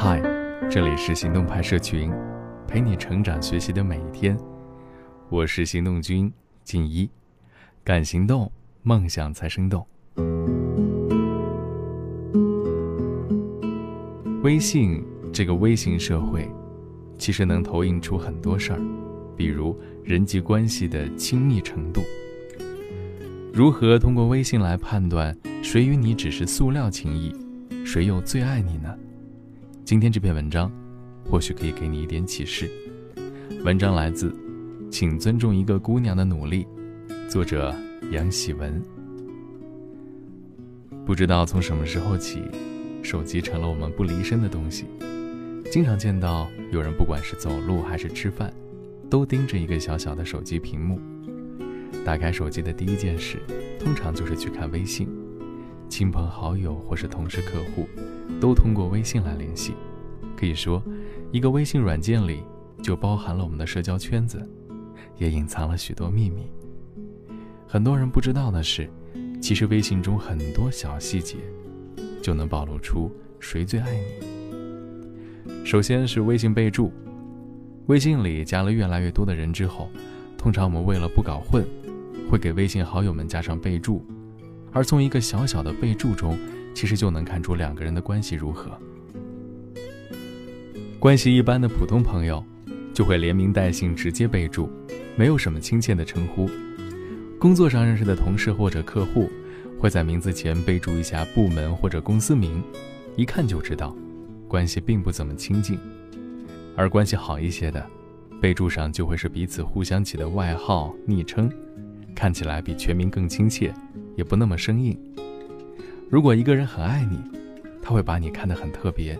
嗨，这里是行动派社群，陪你成长学习的每一天。我是行动君静一，敢行动，梦想才生动。微信这个微型社会，其实能投影出很多事儿，比如人际关系的亲密程度。如何通过微信来判断谁与你只是塑料情谊，谁又最爱你呢？今天这篇文章，或许可以给你一点启示。文章来自《请尊重一个姑娘的努力》，作者杨喜文。不知道从什么时候起，手机成了我们不离身的东西。经常见到有人，不管是走路还是吃饭，都盯着一个小小的手机屏幕。打开手机的第一件事，通常就是去看微信。亲朋好友或是同事、客户，都通过微信来联系。可以说，一个微信软件里就包含了我们的社交圈子，也隐藏了许多秘密。很多人不知道的是，其实微信中很多小细节，就能暴露出谁最爱你。首先是微信备注，微信里加了越来越多的人之后，通常我们为了不搞混，会给微信好友们加上备注。而从一个小小的备注中，其实就能看出两个人的关系如何。关系一般的普通朋友，就会连名带姓直接备注，没有什么亲切的称呼。工作上认识的同事或者客户，会在名字前备注一下部门或者公司名，一看就知道，关系并不怎么亲近。而关系好一些的，备注上就会是彼此互相起的外号、昵称，看起来比全名更亲切。也不那么生硬。如果一个人很爱你，他会把你看得很特别，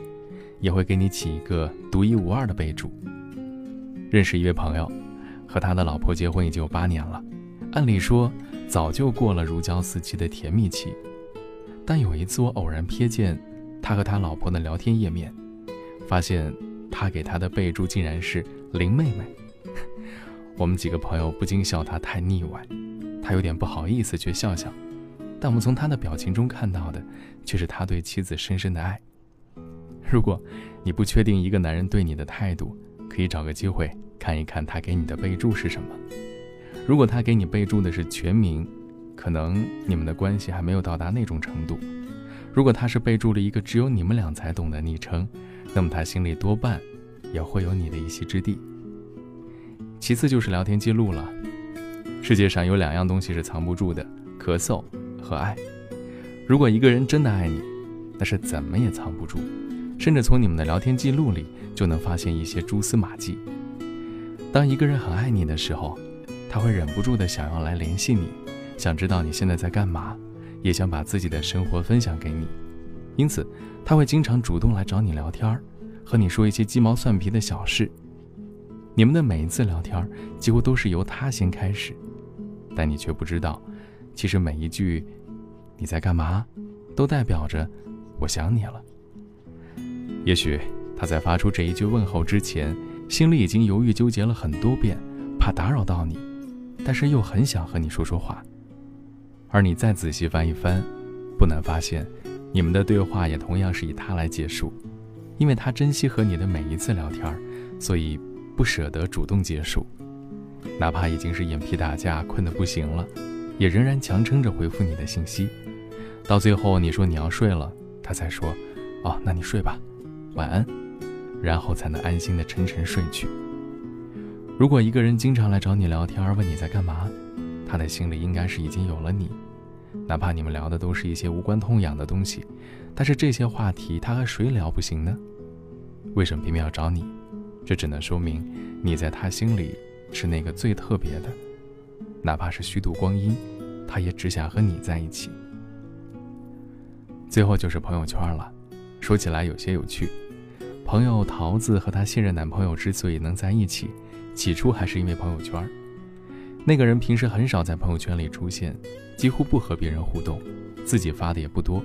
也会给你起一个独一无二的备注。认识一位朋友，和他的老婆结婚已经有八年了，按理说早就过了如胶似漆的甜蜜期。但有一次我偶然瞥见他和他老婆的聊天页面，发现他给他的备注竟然是林妹妹。我们几个朋友不禁笑他太腻歪，他有点不好意思，却笑笑。但我们从他的表情中看到的，却是他对妻子深深的爱。如果你不确定一个男人对你的态度，可以找个机会看一看他给你的备注是什么。如果他给你备注的是全名，可能你们的关系还没有到达那种程度；如果他是备注了一个只有你们俩才懂的昵称，那么他心里多半也会有你的一席之地。其次就是聊天记录了。世界上有两样东西是藏不住的：咳嗽。和爱，如果一个人真的爱你，那是怎么也藏不住，甚至从你们的聊天记录里就能发现一些蛛丝马迹。当一个人很爱你的时候，他会忍不住的想要来联系你，想知道你现在在干嘛，也想把自己的生活分享给你，因此他会经常主动来找你聊天，和你说一些鸡毛蒜皮的小事。你们的每一次聊天几乎都是由他先开始，但你却不知道。其实每一句“你在干嘛”，都代表着“我想你了”。也许他在发出这一句问候之前，心里已经犹豫纠结了很多遍，怕打扰到你，但是又很想和你说说话。而你再仔细翻一翻，不难发现，你们的对话也同样是以他来结束，因为他珍惜和你的每一次聊天，所以不舍得主动结束，哪怕已经是眼皮打架，困得不行了。也仍然强撑着回复你的信息，到最后你说你要睡了，他才说：“哦，那你睡吧，晚安。”然后才能安心的沉沉睡去。如果一个人经常来找你聊天，问你在干嘛，他的心里应该是已经有了你，哪怕你们聊的都是一些无关痛痒的东西，但是这些话题他和谁聊不行呢？为什么偏偏要找你？这只能说明你在他心里是那个最特别的。哪怕是虚度光阴，他也只想和你在一起。最后就是朋友圈了，说起来有些有趣。朋友桃子和她现任男朋友之所以能在一起，起初还是因为朋友圈。那个人平时很少在朋友圈里出现，几乎不和别人互动，自己发的也不多。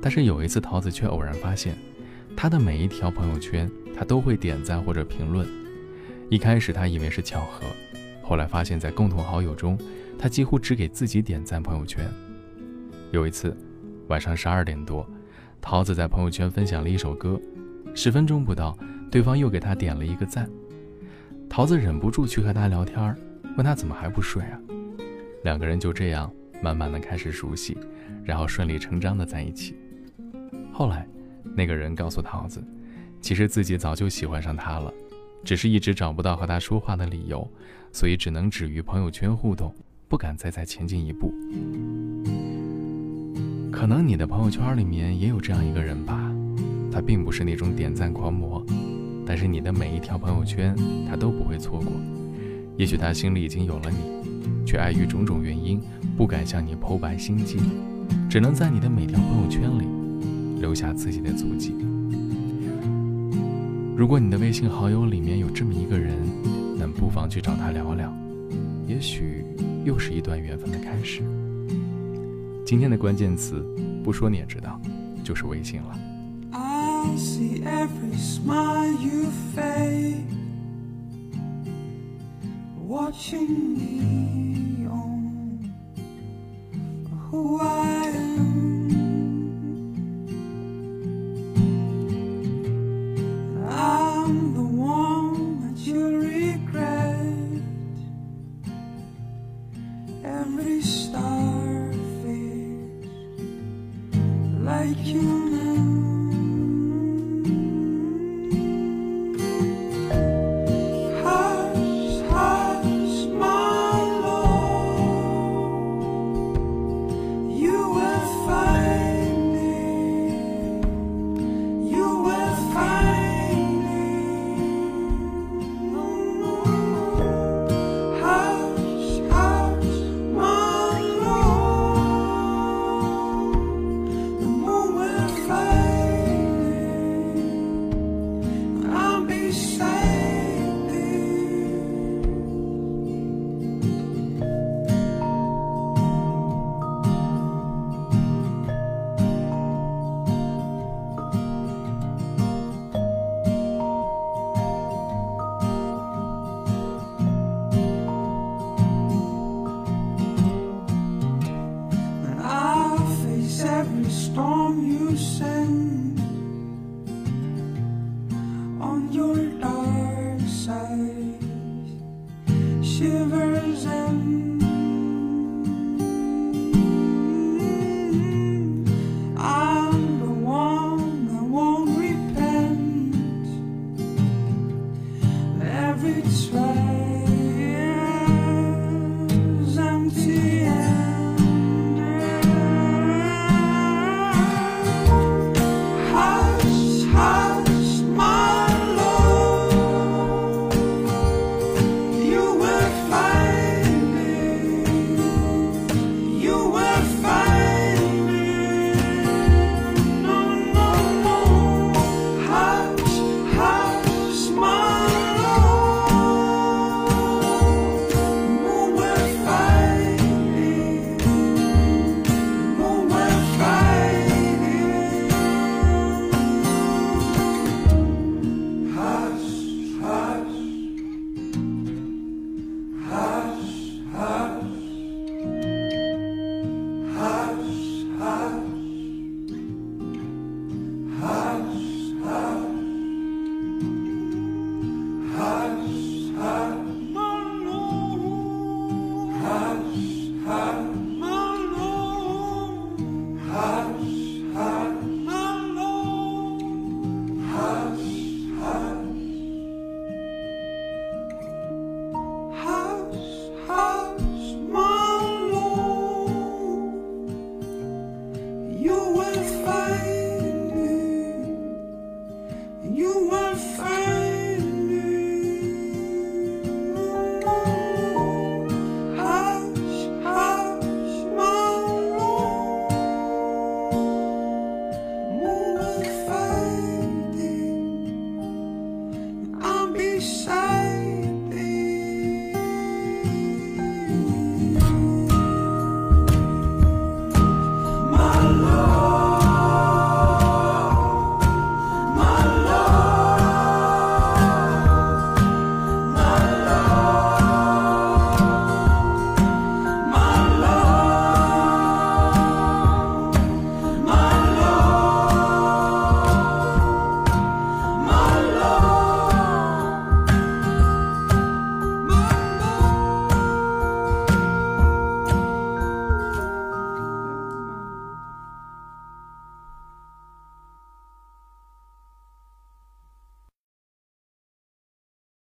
但是有一次，桃子却偶然发现，他的每一条朋友圈，他都会点赞或者评论。一开始他以为是巧合。后来发现，在共同好友中，他几乎只给自己点赞朋友圈。有一次，晚上十二点多，桃子在朋友圈分享了一首歌，十分钟不到，对方又给他点了一个赞。桃子忍不住去和他聊天，问他怎么还不睡啊？两个人就这样慢慢的开始熟悉，然后顺理成章的在一起。后来，那个人告诉桃子，其实自己早就喜欢上他了，只是一直找不到和他说话的理由，所以只能止于朋友圈互动，不敢再再前进一步。可能你的朋友圈里面也有这样一个人吧，他并不是那种点赞狂魔。但是你的每一条朋友圈，他都不会错过。也许他心里已经有了你，却碍于种种原因，不敢向你剖白心迹，只能在你的每条朋友圈里留下自己的足迹。如果你的微信好友里面有这么一个人，那不妨去找他聊聊，也许又是一段缘分的开始。今天的关键词，不说你也知道，就是微信了。Watching me like you know. Storm you send